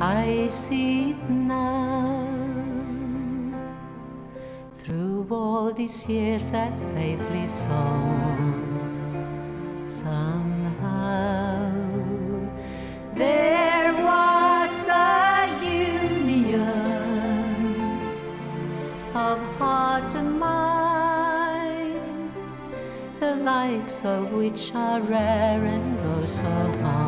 I see it now. Through all these years, that faith lives on. Somehow, there was a union of heart and mind, the likes of which are rare and oh so hard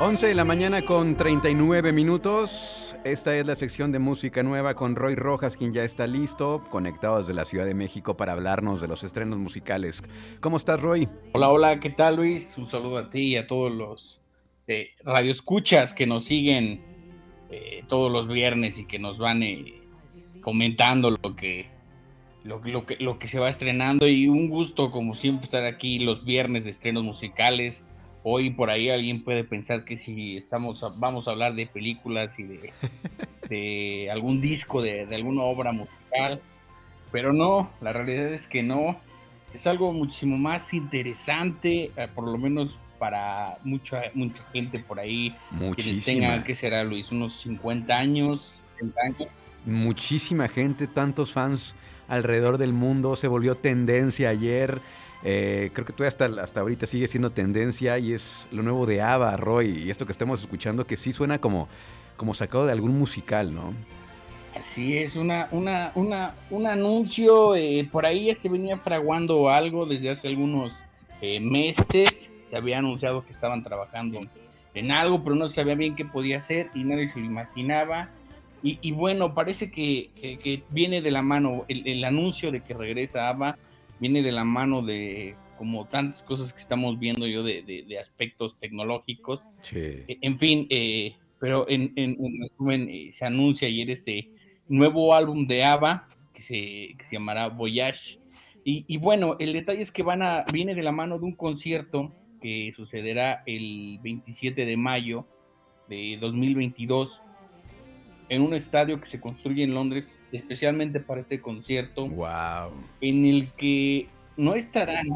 11 de la mañana con 39 minutos. Esta es la sección de música nueva con Roy Rojas, quien ya está listo, conectado desde la Ciudad de México para hablarnos de los estrenos musicales. ¿Cómo estás, Roy? Hola, hola, ¿qué tal Luis? Un saludo a ti y a todos los eh, radioescuchas que nos siguen eh, todos los viernes y que nos van eh, comentando lo que, lo, lo que, lo que se va estrenando y un gusto como siempre estar aquí los viernes de estrenos musicales. Hoy por ahí alguien puede pensar que si estamos vamos a hablar de películas y de, de algún disco, de, de alguna obra musical, pero no, la realidad es que no. Es algo muchísimo más interesante, eh, por lo menos para mucha, mucha gente por ahí. Quienes Muchísima. tengan, ¿qué será Luis? Unos 50 años, 60 años. Muchísima gente, tantos fans alrededor del mundo. Se volvió tendencia ayer. Eh, creo que todavía hasta, hasta ahorita sigue siendo tendencia y es lo nuevo de ABBA, Roy. Y esto que estamos escuchando que sí suena como, como sacado de algún musical, ¿no? Así es, una, una, una, un anuncio, eh, por ahí se venía fraguando algo desde hace algunos eh, meses, se había anunciado que estaban trabajando en algo, pero no sabía bien qué podía ser y nadie se lo imaginaba. Y, bueno, parece que, que- que viene de la mano, el, el anuncio de que regresa ABBA, viene de la mano de como tantas cosas que estamos viendo yo de, de- de aspectos tecnológicos. Sí. Eh, En fin, eh, pero en, en- en resumen, eh, se anuncia ayer este nuevo álbum de ABBA que se, que se llamará Voyage. Y, y bueno, el detalle es que van a, viene de la mano de un concierto que sucederá el 27 de mayo de 2022 en un estadio que se construye en Londres especialmente para este concierto Wow. en el que no estarán,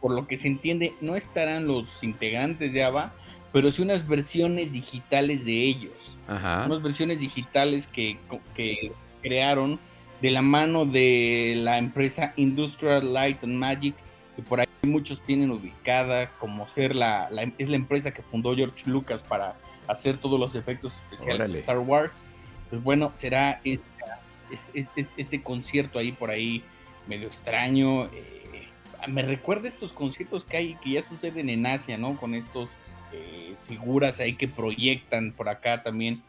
por lo que se entiende, no estarán los integrantes de ABBA, pero sí unas versiones digitales de ellos. Ajá. Unas versiones digitales que, que crearon de la mano de la empresa Industrial Light and Magic, que por ahí muchos tienen ubicada como ser la, la- es la empresa que fundó George Lucas para hacer todos los efectos especiales Órale. de Star Wars. Pues bueno, será esta- este, este- este concierto ahí por ahí medio extraño. eh, me recuerda estos conciertos que hay que ya suceden en Asia, ¿no? Con estos eh, figuras ahí que proyectan por acá también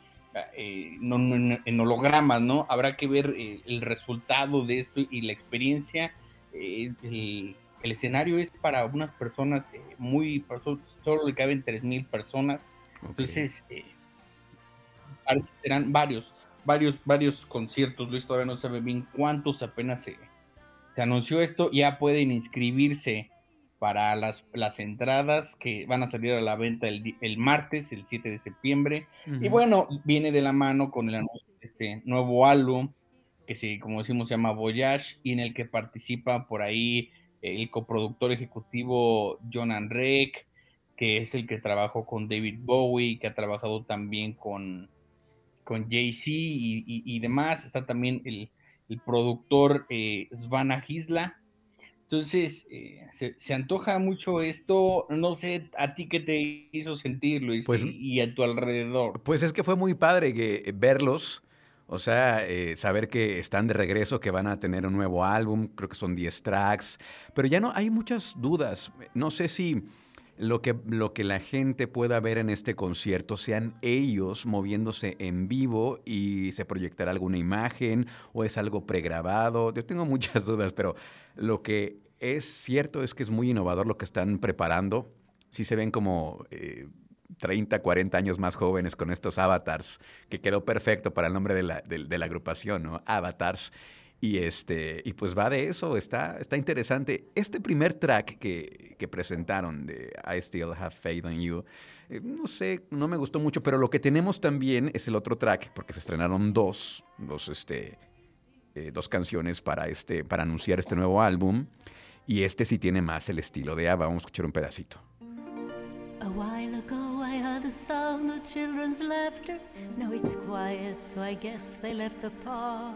eh, no- no- en hologramas, ¿no? Habrá que ver eh, el resultado de esto y la experiencia. el, el escenario es para unas personas muy, solo le caben 3.000 personas. Entonces, eh, parece que serán varios, varios, varios conciertos. Luis todavía no sabe bien cuántos, apenas se, se anunció esto. Ya pueden inscribirse para las, las entradas que van a salir a la venta el, el martes, el 7 de septiembre. Y bueno, viene de la mano con el anuncio de este nuevo álbum que se, como decimos, se llama Voyage y en el que participa por ahí el coproductor ejecutivo John Anrek, que es el que trabajó con David Bowie, que ha trabajado también con, con Jay-Z y, demás. Está también el, productor eh, Svana Gisla. Entonces, eh, se, antoja mucho esto. No sé a ti qué te hizo sentir, Luis, pues, y, a tu alrededor. Pues es que fue muy padre que, verlos. O sea, eh, saber que están de regreso, que van a tener un nuevo álbum, creo que son 10 tracks, pero ya no, hay muchas dudas. No sé si lo que, lo que la gente pueda ver en este concierto sean ellos moviéndose en vivo y se proyectará alguna imagen o es algo pregrabado. Yo tengo muchas dudas, pero lo que es cierto es que es muy innovador lo que están preparando. Sí se ven como 30, eh, 40 años más jóvenes con estos avatars, que quedó perfecto para el nombre de la, de la agrupación, ¿no? Avatars. Y, este, y pues va de eso, está, está interesante. Este primer track que, que presentaron de I Still Have Faith in You, eh, no sé, no me gustó mucho, pero lo que tenemos también es el otro track, porque se estrenaron dos, dos, este, eh, dos canciones para, este, para anunciar este nuevo álbum. Y este sí tiene más el estilo de Ava. Vamos a escuchar un pedacito. A while ago I heard the sound of children's laughter. Now it's quiet, so I guess they left the park.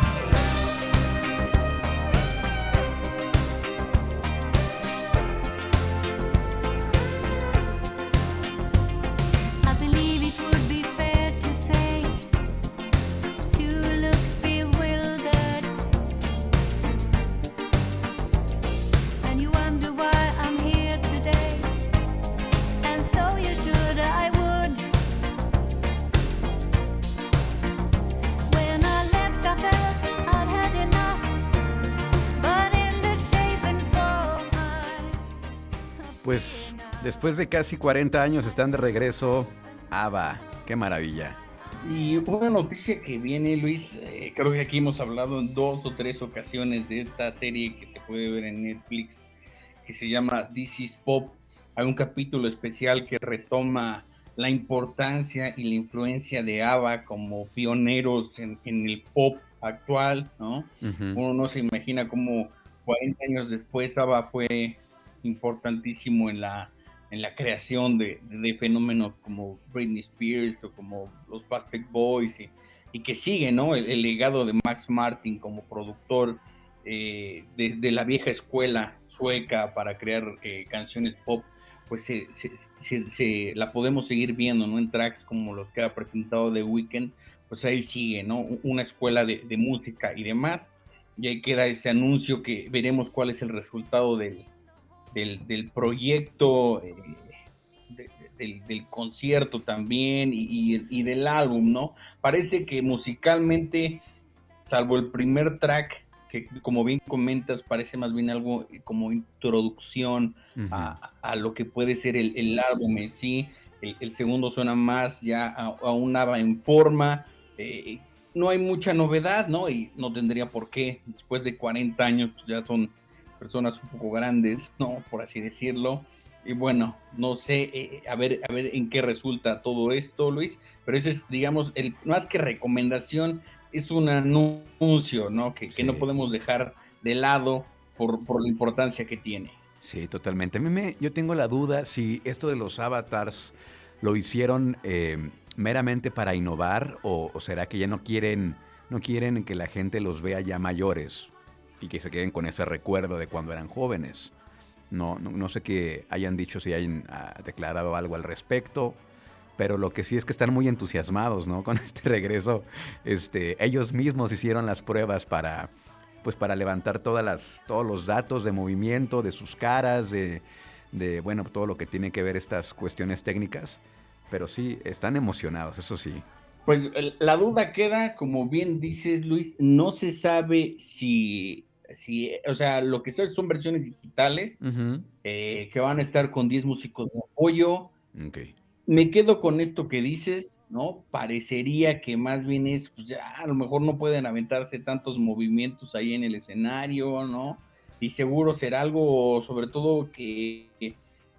Después de casi 40 años están de regreso. Ava, qué maravilla. Y una noticia que viene, Luis, eh, creo que aquí hemos hablado en dos o tres ocasiones de esta serie que se puede ver en Netflix, que se llama This is Pop. Hay un capítulo especial que retoma la importancia y la influencia de ABBA como pioneros en, el pop actual, ¿no? Uno no se imagina cómo 40 años después ABBA fue importantísimo en la, en la creación de, fenómenos como Britney Spears o como los Plastic Boys y, que sigue, ¿no? El, legado de Max Martin como productor eh, de, la vieja escuela sueca para crear eh, canciones pop, pues se, la podemos seguir viendo, ¿no? En tracks como los que ha presentado The Weeknd, pues ahí sigue, ¿no? Una escuela de, de música y demás. Y ahí queda ese anuncio que veremos cuál es el resultado del, del, proyecto, eh, del, concierto también y, del álbum, ¿no? Parece que musicalmente, salvo el primer track, que como bien comentas, parece más bien algo como introducción a, lo que puede ser el, álbum en sí. El, segundo suena más ya a, una en forma. Eh, no hay mucha novedad, ¿no? Y no tendría por qué. Después de 40 años, pues ya son personas un poco grandes, ¿no? Por así decirlo. Y bueno, no sé, eh, a, ver, a ver en qué resulta todo esto, Luis, pero ese es, digamos, el, más que recomendación, es un anuncio, ¿no? Que, que no podemos dejar de lado por, por, la importancia que tiene. Sí, totalmente. A mí me, yo tengo la duda si esto de los avatars lo hicieron eh, meramente para innovar o, o, será que ya no quieren, no quieren que la gente los vea ya mayores y que se queden con ese recuerdo de cuando eran jóvenes. No, no, sé qué hayan dicho, si hayan ah, declarado algo al respecto, pero lo que sí es que están muy entusiasmados, ¿no? Con este regreso, este, ellos mismos hicieron las pruebas para, pues para levantar todas las, todos los datos de movimiento, de sus caras, de, de, bueno, todo lo que tiene que ver estas cuestiones técnicas, pero sí, están emocionados, eso sí. Pues la duda queda, como bien dices Luis, no se sabe si si, o sea, lo que son, son versiones digitales eh, que van a estar con 10 músicos de apoyo. me quedo con esto que dices, ¿no? Parecería que más bien es, pues ya a lo mejor no pueden aventarse tantos movimientos ahí en el escenario, ¿no? Y seguro será algo, sobre todo que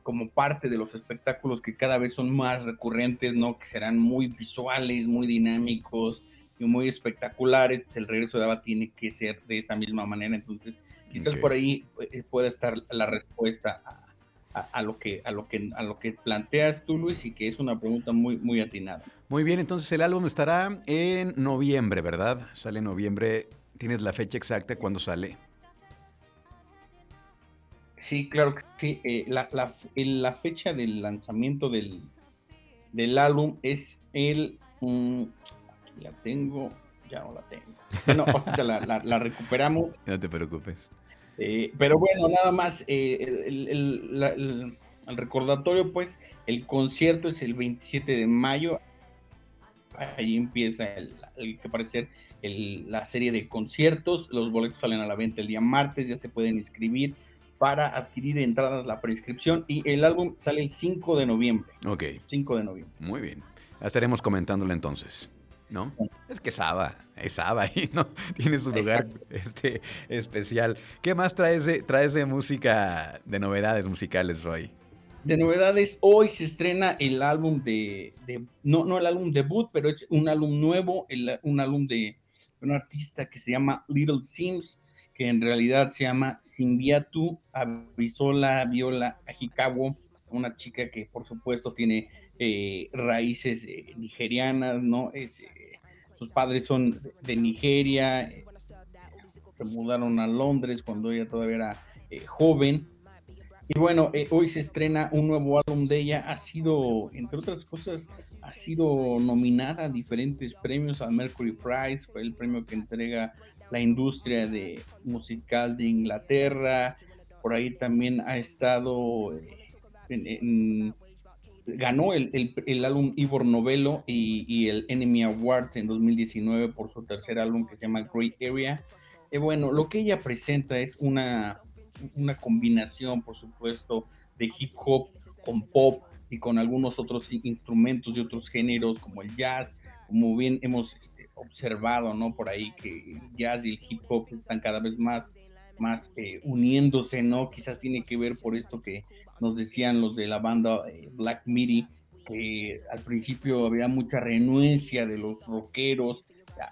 como parte de los espectáculos que cada vez son más recurrentes, ¿no? Que serán muy visuales, muy dinámicos y muy espectaculares. El regreso de Ava tiene que ser de esa misma manera. Entonces, quizás por ahí eh, pueda estar la respuesta a, a, lo que, a, lo que, a lo que planteas tú, Luis, y que es una pregunta muy, muy atinada. Muy bien, entonces el álbum estará en noviembre, ¿verdad? Sale en noviembre. ¿Tienes la fecha exacta cuando sale? Sí, claro que sí. Eh, la, la, fecha del lanzamiento del, del álbum es el... Mm, la tengo, ya no la tengo. Bueno, ahorita la, la recuperamos. No te preocupes. Eh, pero bueno, nada más, eh, el, recordatorio, pues, el concierto es el 27 de mayo. Ahí empieza el, que parece la serie de conciertos. Los boletos salen a la venta el día martes, ya se pueden inscribir para adquirir entradas la prescripción y el álbum sale el 5 de noviembre. Ok. 5 de noviembre. Muy bien. Estaremos comentándolo entonces. ¿No? Es que Saba, es Saba y no tiene su lugar este, especial. ¿Qué más traes de, traes de música, de novedades musicales, Roy? De novedades, hoy se estrena el álbum de, no, no el álbum debut, pero es un álbum nuevo, un álbum de un artista que se llama Little Sims, que en realidad se llama Simbiatu Abisola Viola Ajikawo, una chica que por supuesto tiene eh, raíces eh, nigerianas, ¿no? Es, eh, sus padres son de Nigeria, eh, se mudaron a Londres cuando ella todavía era eh, joven. Y bueno, hoy se estrena un nuevo álbum de ella. Ha sido, entre otras cosas, ha sido nominada a diferentes premios al Mercury Prize, fue el premio que entrega la industria de musical de Inglaterra. Por ahí también ha estado en ganó el, el, álbum Ivor Novello y, el Enemy Awards en 2019 por su tercer álbum que se llama Great Area. Y bueno, lo que ella presenta es una, una combinación, por supuesto, de hip hop con pop y con algunos otros instrumentos y otros géneros como el jazz, como bien hemos este, observado, ¿no? Por ahí que el jazz y el hip hop están cada vez más más eh, uniéndose, ¿no? Quizás tiene que ver por esto que nos decían los de la banda eh, Black Midi, que al principio había mucha renuencia de los rockeros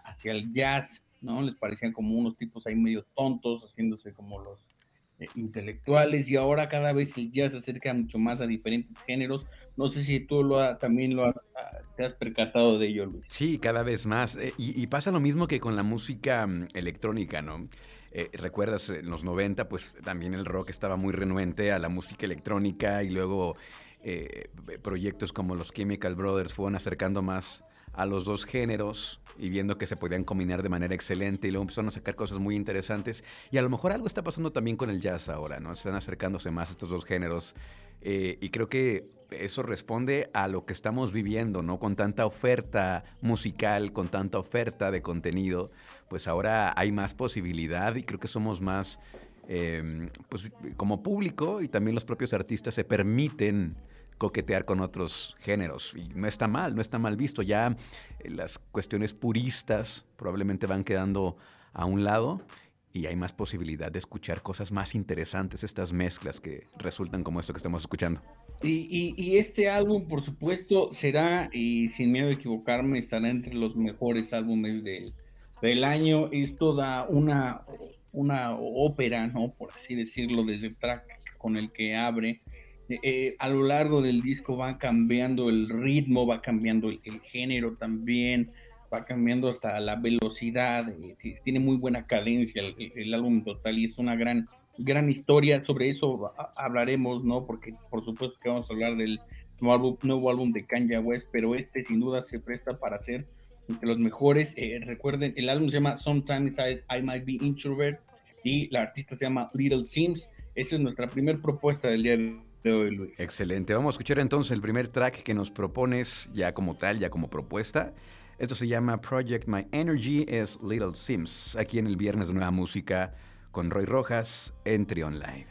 hacia el jazz, ¿no? Les parecían como unos tipos ahí medio tontos, haciéndose como los eh, intelectuales, y ahora cada vez el jazz se acerca mucho más a diferentes géneros. No sé si tú lo también lo has, ah, te has percatado de ello, Luis. Sí, cada vez más. y, y, pasa lo mismo que con la música mm, electrónica, ¿no? Eh, recuerdas, en los 90, pues también el rock estaba muy renuente a la música electrónica y luego eh, proyectos como los Chemical Brothers fueron acercando más a los dos géneros y viendo que se podían combinar de manera excelente y luego empezaron a sacar cosas muy interesantes y a lo mejor algo está pasando también con el jazz ahora, ¿no? Están acercándose más estos dos géneros eh, y creo que eso responde a lo que estamos viviendo, ¿no? Con tanta oferta musical, con tanta oferta de contenido, pues ahora hay más posibilidad y creo que somos más, em, pues como público y también los propios artistas se permiten coquetear con otros géneros. Y no está mal, no está mal visto. Ya eh, las cuestiones puristas probablemente van quedando a un lado y hay más posibilidad de escuchar cosas más interesantes, estas mezclas que resultan como esto que estamos escuchando. Y, este álbum, por supuesto, será, y sin miedo a equivocarme, estará entre los mejores álbumes del, del año. Es toda una, una ópera, ¿no? Por así decirlo, desde el track con el que abre. Eh, a lo largo del disco va cambiando el ritmo, va cambiando el, género también, va cambiando hasta la velocidad, eh, tiene muy buena cadencia el, álbum total y es una gran, gran historia. Sobre eso hablaremos, ¿no? Porque por supuesto que vamos a hablar del nuevo álbum, nuevo álbum de Kanye West, pero este sin duda se presta para ser entre los mejores. Eh, recuerden, el álbum se llama Sometimes I, Might Be Introvert y la artista se llama Little Sims. Esa es nuestra primera propuesta del día de hoy, Luis. Excelente. Vamos a escuchar entonces el primer track que nos propones ya como tal, ya como propuesta. Esto se llama Project My Energy, es Little Sims, aquí en el Viernes de Nueva Música con Roy Rojas en Trion Live.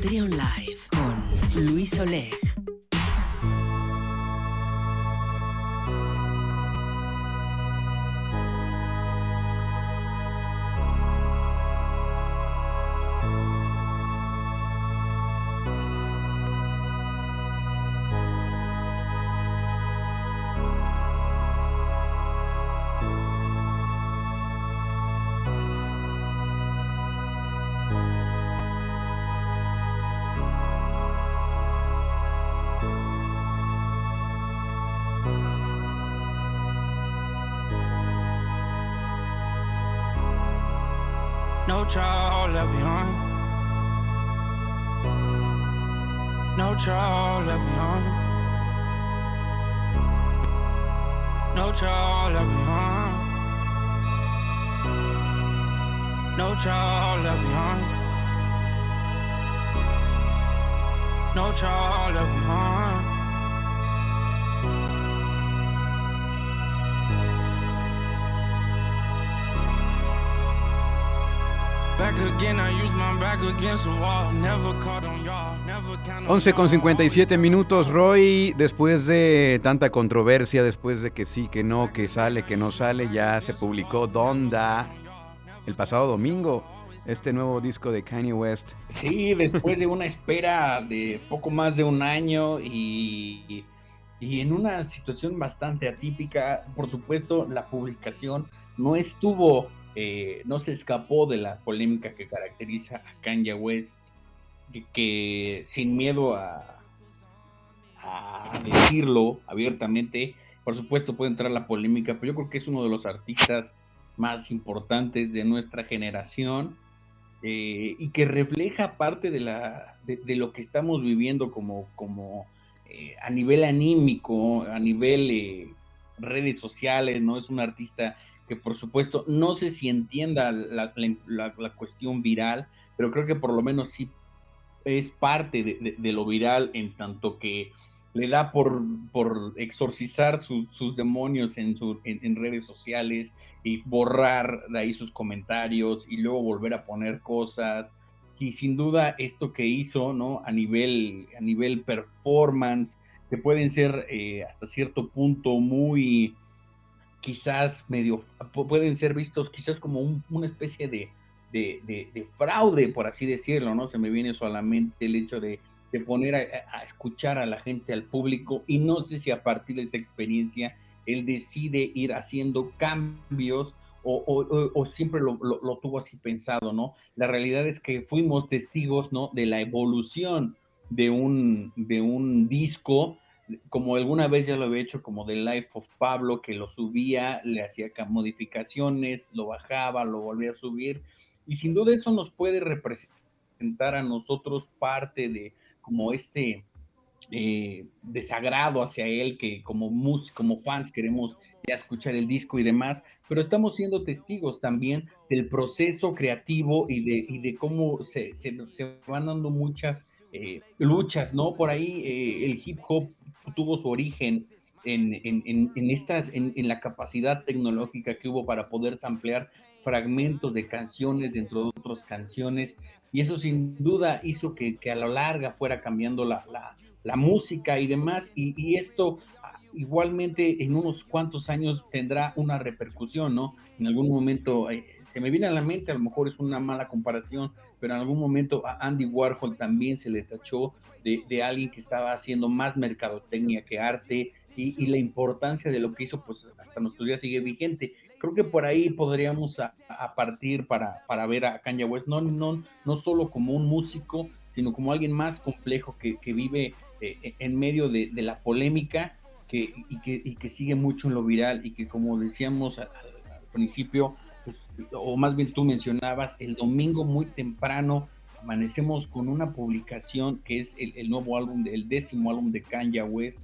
Trion Live con Luis Oleg. 11 con 57 minutos, Roy. Después de tanta controversia, después de que sí, que no, que sale, que no sale, ya se publicó Donda el pasado domingo. Este nuevo disco de Kanye West. Sí, después de una espera de poco más de un año y, y en una situación bastante atípica, por supuesto, la publicación no estuvo eh, no se escapó de la polémica que caracteriza a Kanye West, que, sin miedo a, decirlo abiertamente, por supuesto puede entrar la polémica, pero yo creo que es uno de los artistas más importantes de nuestra generación eh, y que refleja parte de, la, de, lo que estamos viviendo como, como eh, a nivel anímico, a nivel redes sociales, ¿no? Es un artista que por supuesto no sé si entienda la, cuestión viral, pero creo que por lo menos sí es parte de, lo viral en tanto que le da por, por exorcizar sus demonios en, en, redes sociales y borrar de ahí sus comentarios y luego volver a poner cosas. Y sin duda esto que hizo, ¿no? A nivel, a nivel performance, que pueden ser eh, hasta cierto punto muy quizás medio, pueden ser vistos quizás como una especie de, de, fraude, por así decirlo, ¿no? Se me viene solamente el hecho de, poner a, escuchar a la gente, al público, y no sé si a partir de esa experiencia él decide ir haciendo cambios o, siempre lo, lo, tuvo así pensado, ¿no? La realidad es que fuimos testigos, ¿no? De la evolución de un, de un disco como alguna vez ya lo había hecho como The Life of Pablo, que lo subía, le hacía modificaciones, lo bajaba, lo volvía a subir, y sin duda eso nos puede representar a nosotros parte de como este eh, desagrado hacia él, que como, como fans queremos ya escuchar el disco y demás, pero estamos siendo testigos también del proceso creativo y de, y de cómo se, se, se van dando muchas eh, luchas, ¿no? Por ahí eh, el hip hop tuvo su origen en, en, estas, en, la capacidad tecnológica que hubo para poder samplear fragmentos de canciones dentro de otras canciones, y eso sin duda hizo que, a la larga fuera cambiando la, la, música y demás, y, y esto igualmente en unos cuantos años tendrá una repercusión, ¿no? En algún momento, eh, se me viene a la mente, a lo mejor es una mala comparación, pero en algún momento a Andy Warhol también se le tachó de, alguien que estaba haciendo más mercadotecnia que arte y, la importancia de lo que hizo, pues hasta nuestros días sigue vigente. Creo que por ahí podríamos a, partir para, para, ver a Kanye West, no, no, no solo como un músico, sino como alguien más complejo que, vive eh, en medio de, de la polémica que, y, que, y que sigue mucho en lo viral y que como decíamos al, principio, pues, o más bien tú mencionabas, el domingo muy temprano amanecemos con una publicación que es el, nuevo álbum, el décimo álbum de Kanye West,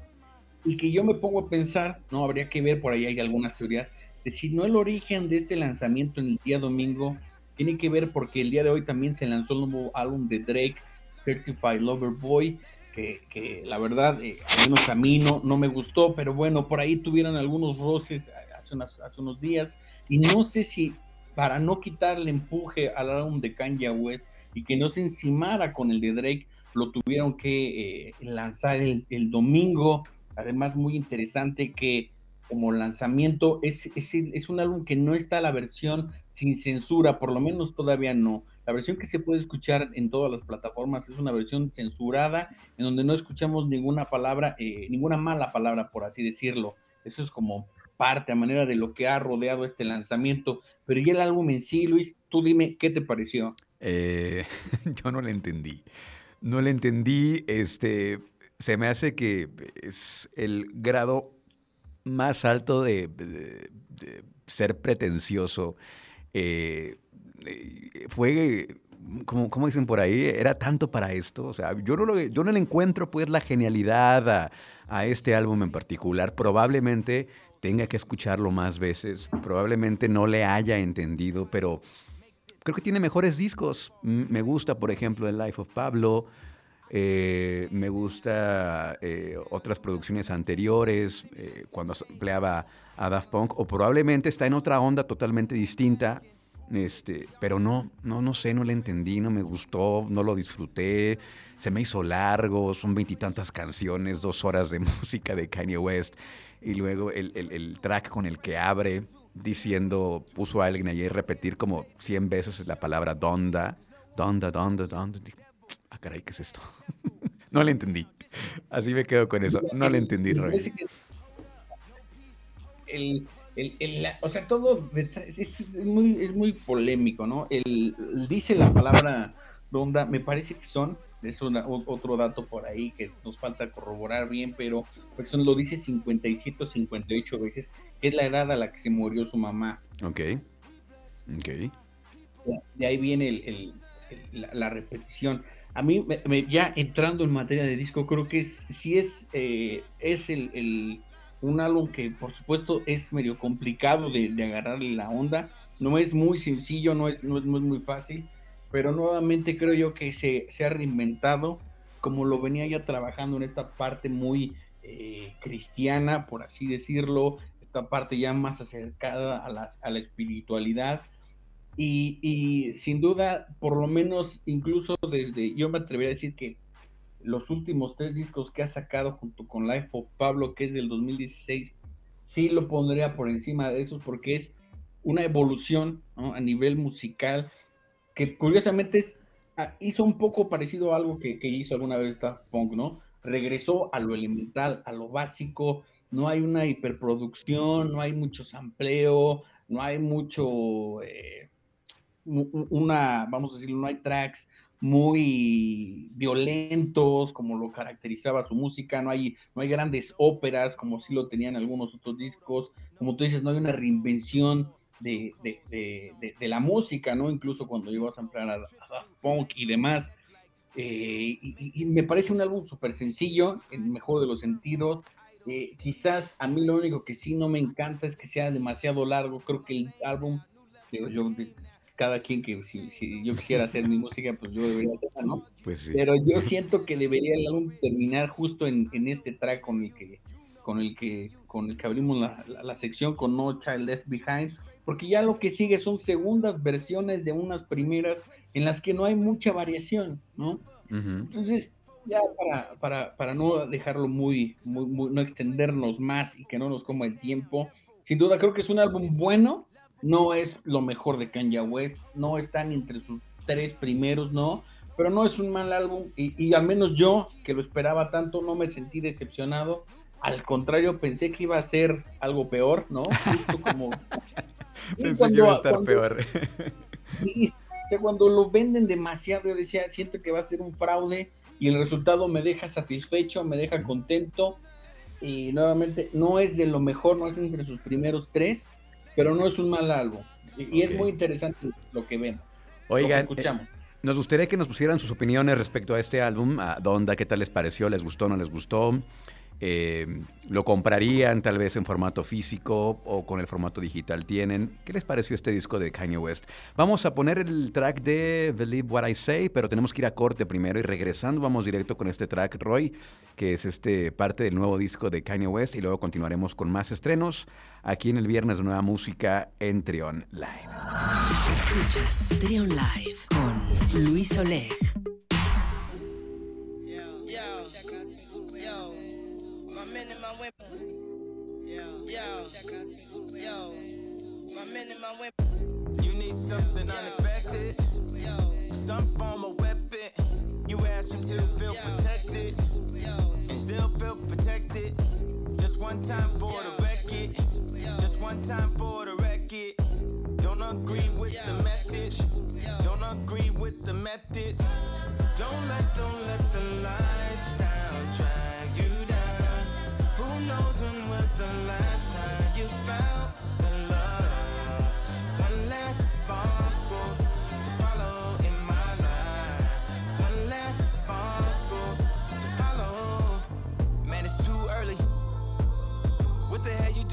y que yo me pongo a pensar, no, habría que ver por ahí hay algunas teorías, de si no el origen de este lanzamiento en el día domingo tiene que ver porque el día de hoy también se lanzó el nuevo álbum de Drake, Certified Lover Boy, que, la verdad, eh, al menos a mí no, no me gustó, pero bueno, por ahí tuvieron algunos roces hace, hace unos días, y no sé si para no quitarle empuje al álbum de Kanye West y que no se encimara con el de Drake, lo tuvieron que eh, lanzar el, el, domingo. Además, muy interesante que como lanzamiento es, es, es, un álbum que no está la versión sin censura, por lo menos todavía no. La versión que se puede escuchar en todas las plataformas es una versión censurada, en donde no escuchamos ninguna palabra, eh, ninguna mala palabra, por así decirlo. Eso es como parte, a manera de lo que ha rodeado este lanzamiento. Pero ya el álbum en sí, Luis, tú dime qué te pareció. Eh, yo no le entendí. No le entendí. Este, se me hace que es el grado más alto de, ser pretencioso. Eh, fue, como, como, dicen por ahí, era tanto para esto. O sea, yo no, lo, yo no le encuentro pues la genialidad a, a este álbum en particular. Probablemente tenga que escucharlo más veces, probablemente no le haya entendido, pero creo que tiene mejores discos. Me gusta, por ejemplo, el Life of Pablo, eh, me gusta eh, otras producciones anteriores, eh, cuando empleaba a Daft Punk, o probablemente está en otra onda totalmente distinta, este, pero no, no, no sé, no le entendí, no me gustó, no lo disfruté, se me hizo largo, son veintitantas canciones, dos horas de música de Kanye West, y luego el, el, track con el que abre diciendo, puso a alguien allí repetir como cien veces la palabra donda, donda, donda, donda caray, ¿qué es esto? no le entendí. Así me quedo con eso. No le entendí, Roy. El, o sea, todo es, muy, es muy polémico, ¿no? El, dice la palabra donda, me parece que son, es otro dato por ahí que nos falta corroborar bien, pero pues lo dice 57 o 58 veces, que es la edad a la que se murió su mamá. Ok. Ok. De ahí viene el, la, repetición a mí, ya entrando en materia de disco, creo que es, sí es, eh, es el, un álbum que por supuesto es medio complicado de, agarrarle la onda, no es muy sencillo, no es, no es muy, fácil, pero nuevamente creo yo que se, se, ha reinventado como lo venía ya trabajando en esta parte muy eh, cristiana, por así decirlo, esta parte ya más acercada a, las, a la espiritualidad y, sin duda, por lo menos, incluso desde, yo me atrevería a decir que los últimos tres discos que ha sacado junto con Life of Pablo, que es del 2016, sí lo pondría por encima de esos porque es una evolución a nivel musical que curiosamente es, ah, hizo un poco parecido a algo que, que hizo alguna vez Daft Punk, ¿no? Regresó a lo elemental, a lo básico, no hay una hiperproducción, no hay mucho sampleo, no hay mucho... Eh, una, vamos a decirlo, no hay tracks muy violentos como lo caracterizaba su música, no hay, no hay grandes óperas como sí lo tenían algunos otros discos, como tú dices, no hay una reinvención de, la música, ¿no? Incluso cuando llegó a samplar a, Daft Punk y demás. Eh, y, me parece un álbum súper sencillo, en el mejor de los sentidos. Eh, quizás a mí lo único que sí no me encanta es que sea demasiado largo. Creo que el álbum, cada quien que si, yo quisiera hacer mi música, pues yo debería hacerla, ¿no? Pues Pero yo siento que debería el álbum terminar justo en, este track con el que con el que con el que abrimos la, sección con No Child Left Behind, porque ya lo que sigue son segundas versiones de unas primeras en las que no hay mucha variación, ¿no? Entonces, ya para, para, para, no dejarlo muy, muy, muy, no extendernos más y que no nos coma el tiempo, sin duda creo que es un álbum bueno, no es lo mejor de Kanye West, no están entre sus tres primeros, no, pero no es un mal álbum y, al menos yo, que lo esperaba tanto, no me sentí decepcionado. Al contrario, pensé que iba a ser algo peor, ¿no? Justo como... pensé que iba a estar peor. sí, o sea, cuando lo venden demasiado, yo decía, siento que va a ser un fraude y el resultado me deja satisfecho, me deja contento y nuevamente no es de lo mejor, no es entre sus primeros tres, pero no es un mal álbum. Y, es muy interesante lo que vemos. Oigan, escuchamos. Nos gustaría que nos pusieran sus opiniones respecto a este álbum, a Donda, qué tal les pareció, les gustó, no les gustó. Eh, ¿Lo comprarían tal vez en formato físico o con el formato digital tienen? ¿Qué les pareció este disco de Kanye West? Vamos a poner el track de Believe What I Say, pero tenemos que ir a corte primero y regresando vamos directo con este track, Roy, que es este parte del nuevo disco de Kanye West y luego continuaremos con más estrenos aquí en el Viernes de Nueva Música en Trion Live. Escuchas Trion Live con Luis Oleg. You need something unexpected. Some form of weapon. You ask him to feel protected. And still feel protected. Just one time for the record. Just one time for the record. Don't agree with the message. Don't agree with the methods. Don't let, don't let the lifestyle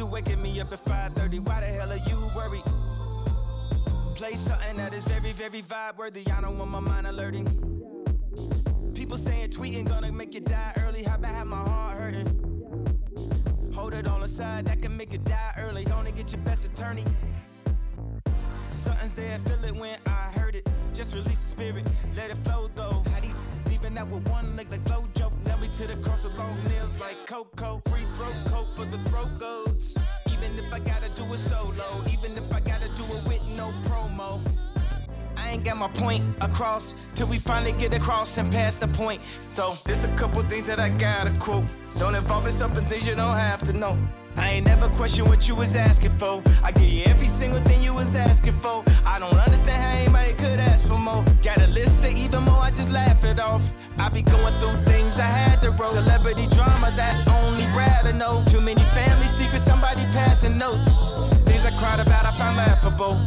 waking me up at 5:30? Why the hell are you worried? Play something that is very, very vibe worthy. I don't want my mind alerting. People saying tweeting gonna make you die early. How about have my heart hurting? Hold it on the side, that can make you die early. Gonna get your best attorney. Something's there, feel it when I heard it. Just release the spirit, let it flow though. How do you leaving out with one leg like Flojo? Nail me to the cross long nails do it solo, even if I gotta do it with no promo. I ain't got my point across till we finally get across and pass the point. So there's a couple things that I gotta quote. Don't involve yourself in things you don't have to know. I ain't never question what you was asking for. I give you every single thing you was asking for. I don't understand how anybody could ask for more. Got a list of even more, I just laugh it off. I be going through things I had to roll. Celebrity drama that only Brad to know. Too many family secrets, somebody passing notes. Things I cried about, I find laughable.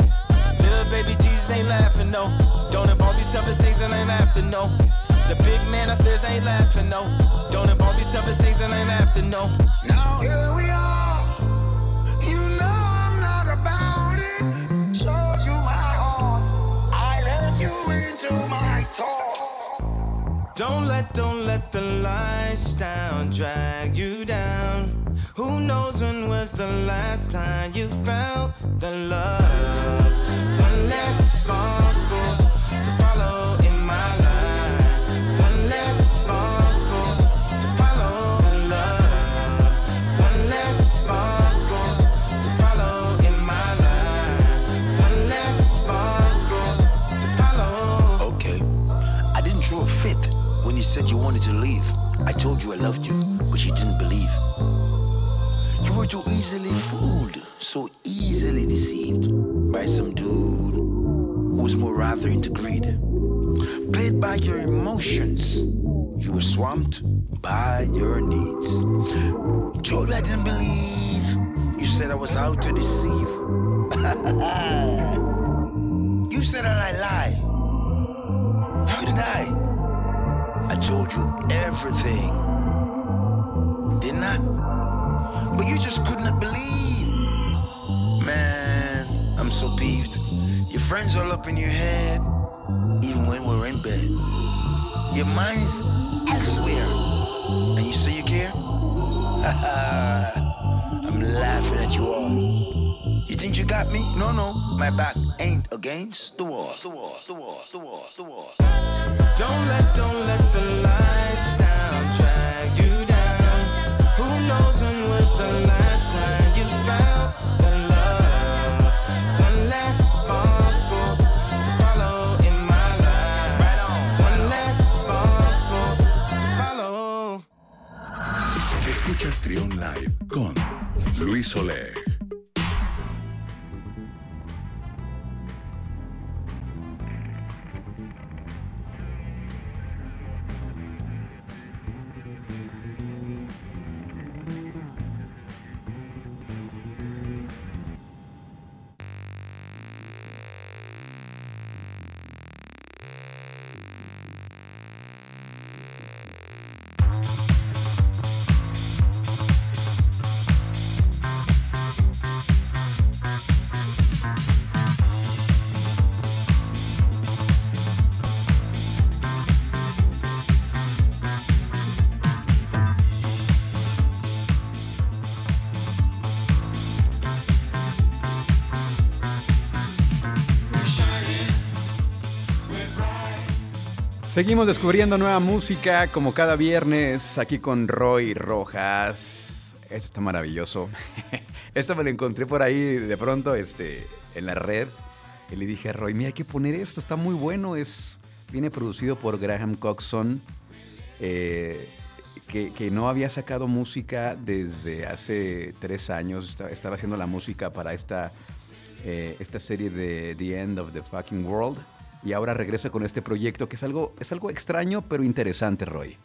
Little baby Jesus ain't laughing, no. Don't involve yourself in things that ain't to know. The big man upstairs ain't laughing, no. Don't involve yourself in things that ain't to know. Now here we are. Don't let, don't let the lifestyle drag you down. Who knows when was the last time you felt the love? One last sparkle said you wanted to leave. I told you I loved you, but you didn't believe. You were too easily fooled, so easily deceived by some dude who was more rather into greed. Played by your emotions, you were swamped by your needs. Told you I didn't believe. You said I was out to deceive. you said that I lie. How did I? Told you everything. Didn't I? But you just could not believe. Man, I'm so peeved. Your friends all up in your head, even when we're in bed. Your mind's elsewhere. And you say you care? I'm laughing at you all. You think you got me? No, no. My back ain't against the wall. The wall, the wall, the wall, the wall. Don't let, don't let con Luis Oleg. Seguimos descubriendo nueva música como cada viernes aquí con Roy Rojas. Esto está maravilloso. Esto me lo encontré por ahí de pronto este, en la red. Y le dije a Roy, mira, hay que poner esto, está muy bueno. Es, viene producido por Graham Coxon, eh, que, no había sacado música desde hace tres años. Estaba haciendo la música para esta, eh, esta serie de The End of the Fucking World. Y ahora regresa con este proyecto que es algo, es algo extraño pero interesante, Roy.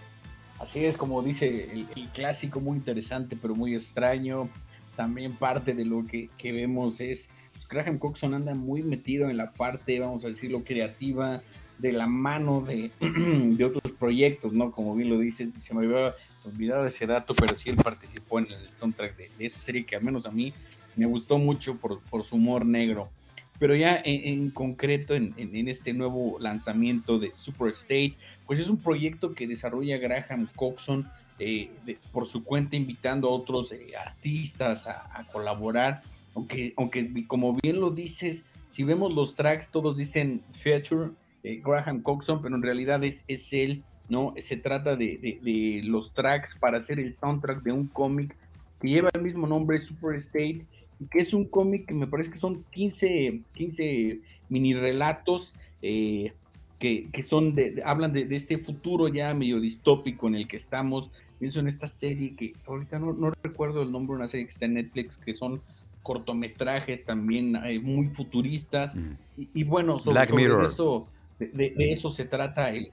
Así es, como dice el, clásico, muy interesante, pero muy extraño. También parte de lo que, que vemos es, pues, Graham Coxon anda muy metido en la parte, vamos a decirlo, creativa, de la mano de, de otros proyectos, ¿no? Como bien lo dices, se me había olvidado ese dato, pero sí él participó en el soundtrack de, de esa serie que al menos a mí me gustó mucho por, por su humor negro. Pero ya en, concreto, en, este nuevo lanzamiento de Super State, pues es un proyecto que desarrolla Graham Coxon eh, de- por su cuenta, invitando a otros eh, artistas a, colaborar. Aunque, aunque, como bien lo dices, si vemos los tracks, todos dicen feature eh, Graham Coxon, pero en realidad es, es él, ¿no? Se trata de, de- los tracks para hacer el soundtrack de un cómic que lleva el mismo nombre, Super State, que es un cómic que me parece que son 15, 15 mini relatos eh, que, que son de, hablan de, de este futuro ya medio distópico en el que estamos. Pienso en esta serie que ahorita no, no recuerdo el nombre de una serie que está en Netflix, que son cortometrajes también eh, muy futuristas. Y, y bueno, sobre, Black sobre Mirror. eso, de, de- de eso se trata el.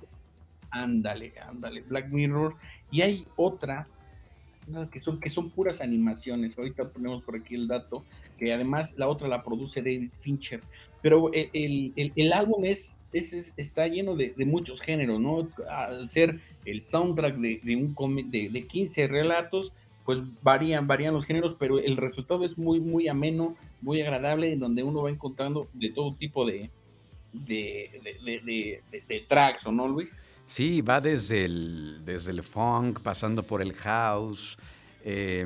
Ándale, ándale, Black Mirror. Y hay otra que son, que son puras animaciones. Ahorita ponemos por aquí el dato, que además la otra la produce David Fincher. Pero el, el- el- el álbum es, es- es- está lleno de, de muchos géneros, ¿no? Al ser el soundtrack de, de un de, de 15 relatos, pues varían, varían los géneros, pero el resultado es muy, muy ameno, muy agradable, en donde uno va encontrando de todo tipo de- de- de tracks, ¿o no, Luis? Sí, va desde el, desde el funk, pasando por el house, eh,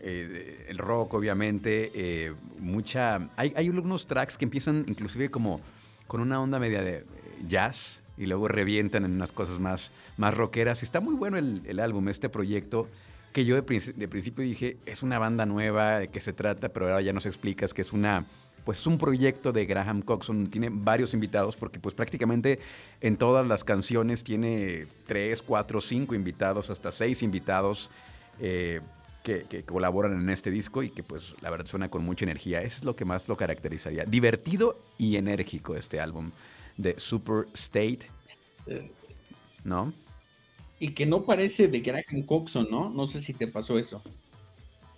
eh, el rock, obviamente. eh, mucha. Hay, hay algunos tracks que empiezan inclusive como con una onda media de jazz y luego revientan en unas cosas más, más rockeras. Está muy bueno el, el álbum, este proyecto. Que yo de principio dije, es una banda nueva, ¿de qué se trata? Pero ahora ya nos explicas que es una, pues es un proyecto de Graham Coxon, tiene varios invitados porque pues prácticamente en todas las canciones tiene tres, cuatro, cinco invitados, hasta seis invitados eh, que, que colaboran en este disco y que pues la verdad suena con mucha energía. Eso es lo que más lo caracterizaría. Divertido y enérgico este álbum de Super State, ¿no? Y que no parece de Graham Coxon, ¿no? No sé si te pasó eso.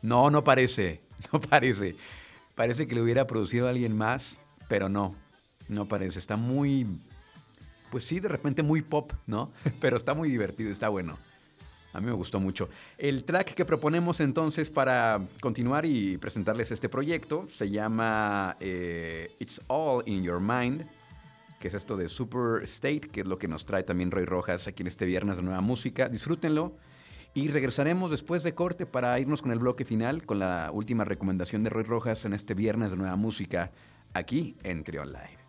No, no parece, no parece. Parece que lo hubiera producido alguien más, pero no, no parece. Está muy, pues sí, de repente muy pop, ¿no? Pero está muy divertido, está bueno. A mí me gustó mucho. El track que proponemos entonces para continuar y presentarles este proyecto se llama eh, It's All in Your Mind, que es esto de Super State, que es lo que nos trae también Roy Rojas aquí en este viernes de nueva música. Disfrútenlo. Y regresaremos después de corte para irnos con el bloque final, con la última recomendación de Roy Rojas en este viernes de nueva música, aquí en Trion Live.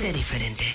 Sé diferente.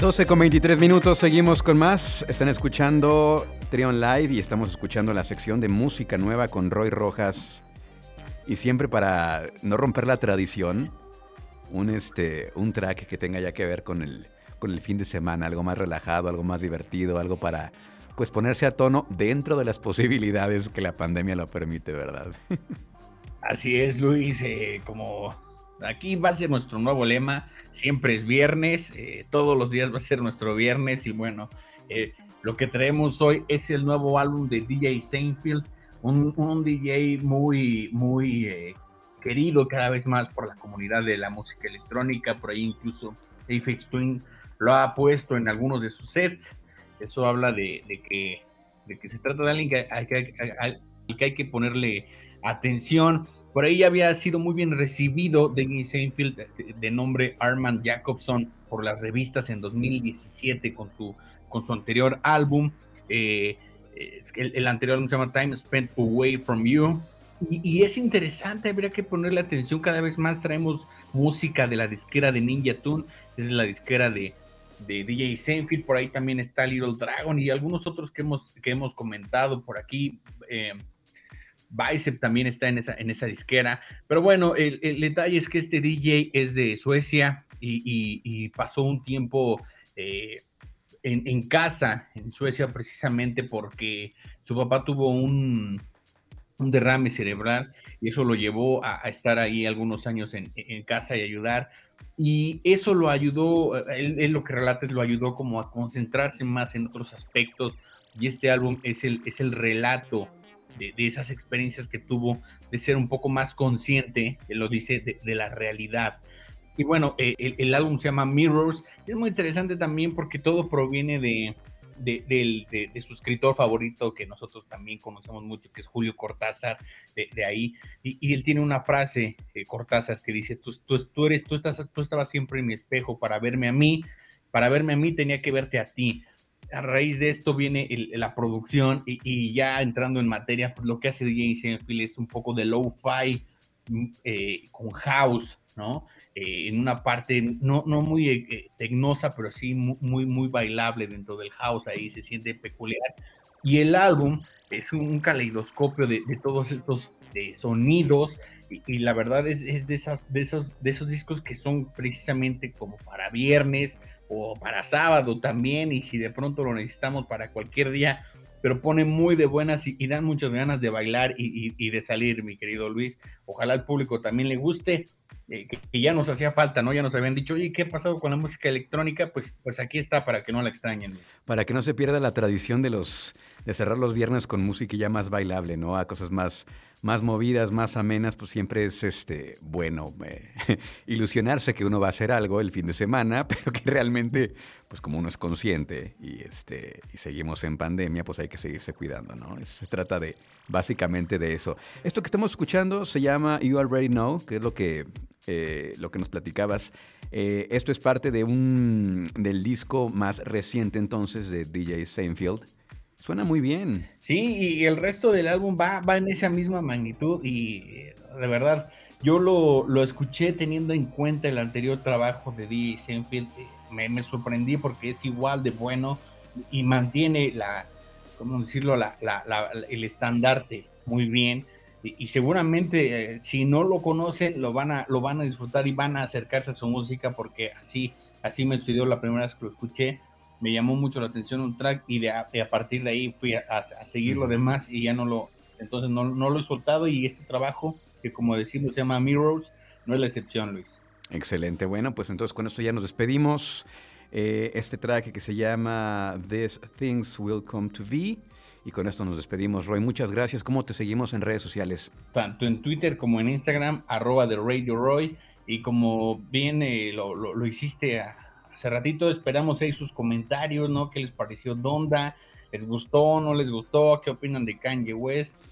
Doce con 23 minutos, seguimos con más. Están escuchando Trion Live y estamos escuchando la sección de música nueva con Roy Rojas. Y siempre para no romper la tradición, un, este, un track que tenga ya que ver con el, con el fin de semana, algo más relajado, algo más divertido, algo para pues ponerse a tono dentro de las posibilidades que la pandemia lo permite, ¿verdad? Así es, Luis, eh, como aquí va a ser nuestro nuevo lema, siempre es viernes, eh, todos los días va a ser nuestro viernes y bueno, eh, lo que traemos hoy es el nuevo álbum de DJ Seinfeld, un, DJ muy, muy eh, querido cada vez más por la comunidad de la música electrónica, por ahí incluso Aphex Twin lo ha puesto en algunos de sus sets, eso habla de, que, se trata de alguien que, que hay que ponerle atención. Por ahí había sido muy bien recibido de Seinfeld, de, de nombre Armand Jacobson, por las revistas en 2017 con su, con su anterior álbum. Eh, el, el anterior se llama Time Spent Away From You. Y, es interesante, habría que ponerle atención. Cada vez más traemos música de la disquera de Ninja Tune, es la disquera de, de DJ Seinfeld. Por ahí también está Little Dragon y algunos otros que hemos, que hemos comentado por aquí. Eh, Bicep también está en esa, en esa disquera. Pero bueno, el, detalle es que este DJ es de Suecia y, pasó un tiempo eh, en, casa en Suecia precisamente porque su papá tuvo un, derrame cerebral y eso lo llevó a, estar ahí algunos años en, casa y ayudar. Y eso lo ayudó, él, lo que relata es lo ayudó como a concentrarse más en otros aspectos. Y este álbum es el, es el relato de, esas experiencias que tuvo, de ser un poco más consciente, él lo dice, de, de la realidad. Y bueno, eh, el, álbum se llama Mirrors. Es muy interesante también porque todo proviene de, de, de- su escritor favorito que nosotros también conocemos mucho, que es Julio Cortázar, de, ahí. Y, él tiene una frase, eh, Cortázar, que dice, tú eres, tú, estás, tú estabas siempre en mi espejo para verme a mí, para verme a mí tenía que verte a ti. A raíz de esto viene el- la producción y, y ya entrando en materia, pues lo que hace DJ Seinfeld es un poco de lo-fi mm, eh, con house, ¿no? Eh, en una parte no, no muy eh, tecnosa, pero sí mu- muy, muy bailable dentro del house, ahí se siente peculiar. Y el álbum es un caleidoscopio de, de todos estos eh, sonidos y, y la verdad es, es de, esas, de, esos, de esos discos que son precisamente como para viernes o para sábado también y si de pronto lo necesitamos para cualquier día, pero pone muy de buenas y, dan muchas ganas de bailar y, de salir, mi querido Luis. Ojalá al público también le guste, eh, que, que ya nos hacía falta, ¿no? Ya nos habían dicho, oye, ¿qué ha pasado con la música electrónica? Pues, pues aquí está para que no la extrañen. Luis. Para que no se pierda la tradición de los de cerrar los viernes con música ya más bailable, ¿no? A cosas más, más movidas, más amenas, pues siempre es este bueno eh, ilusionarse que uno va a hacer algo el fin de semana, pero que realmente, pues como uno es consciente y este y seguimos en pandemia, pues hay que seguirse cuidando, ¿no? Se trata de básicamente de eso. Esto que estamos escuchando se llama You Already Know, que es lo que eh, lo que nos platicabas. Eh, esto es parte de un del disco más reciente entonces de DJ Seinfeld. Suena muy bien. Sí, y el resto del álbum va, va en esa misma magnitud y eh, de verdad, yo lo, lo escuché teniendo en cuenta el anterior trabajo de DJ Seinfeld, eh, me, me sorprendí porque es igual de bueno y mantiene la, ¿cómo decirlo?, la, la- el estandarte muy bien. Y, y seguramente eh, si no lo conocen, lo van, a, lo van a disfrutar y van a acercarse a su música porque así, así me sucedió la primera vez que lo escuché me llamó mucho la atención un track y de a, y a partir de ahí fui a, a- a seguir lo demás y ya no lo entonces no, no lo he soltado y este trabajo, que como decimos se llama Mirrors, no es la excepción, Luis. Excelente. Bueno, pues entonces con esto ya nos despedimos. Eh, este track que se llama These Things Will Come to Be. Y con esto nos despedimos, Roy. Muchas gracias. ¿Cómo te seguimos en redes sociales? Tanto en Twitter como en Instagram, arroba de Radio Roy. Y como bien eh, lo, lo- lo hiciste a- hace ratito, esperamos ahí sus comentarios, ¿no? ¿Qué les pareció Donda? ¿Les gustó? ¿No les gustó? ¿Qué opinan de Kanye West?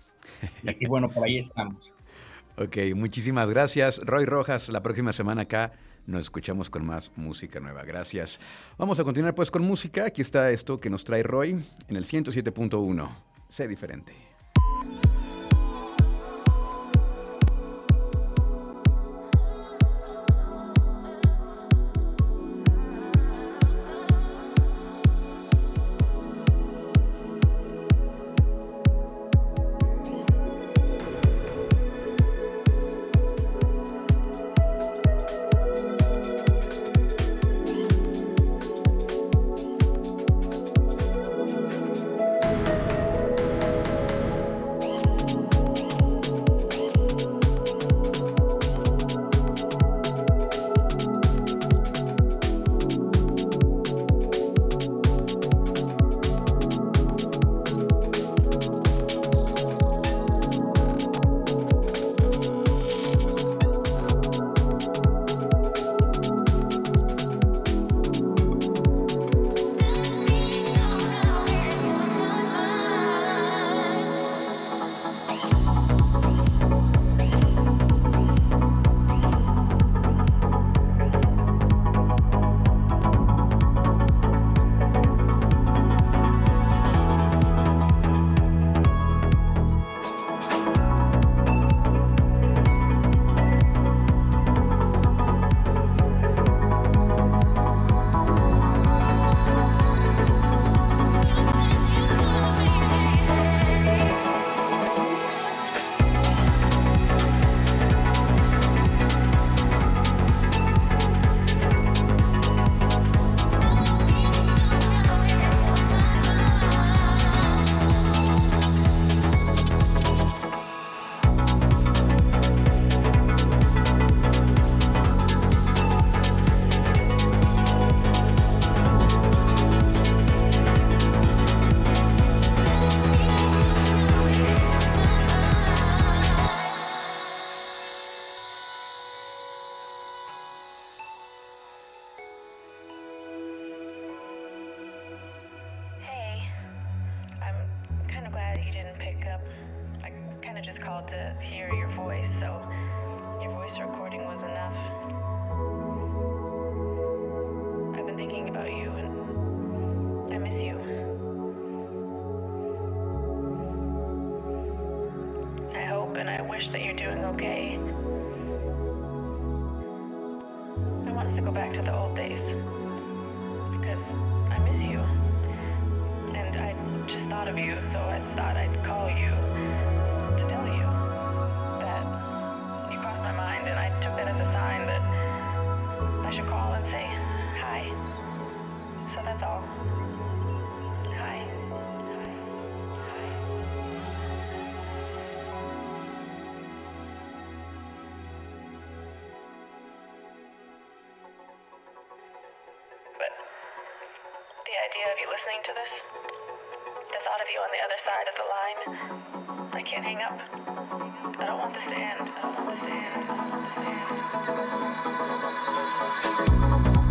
Y, y bueno, por ahí estamos. Ok, muchísimas gracias. Roy Rojas, la próxima semana acá nos escuchamos con más música nueva. Gracias. Vamos a continuar pues con música. Aquí está esto que nos trae Roy en el 107.1. Sé diferente. You listening to this, the thought of you on the other side of the line, I can't hang up. I don't want this to end. I don't want this to end. I don't want this to end.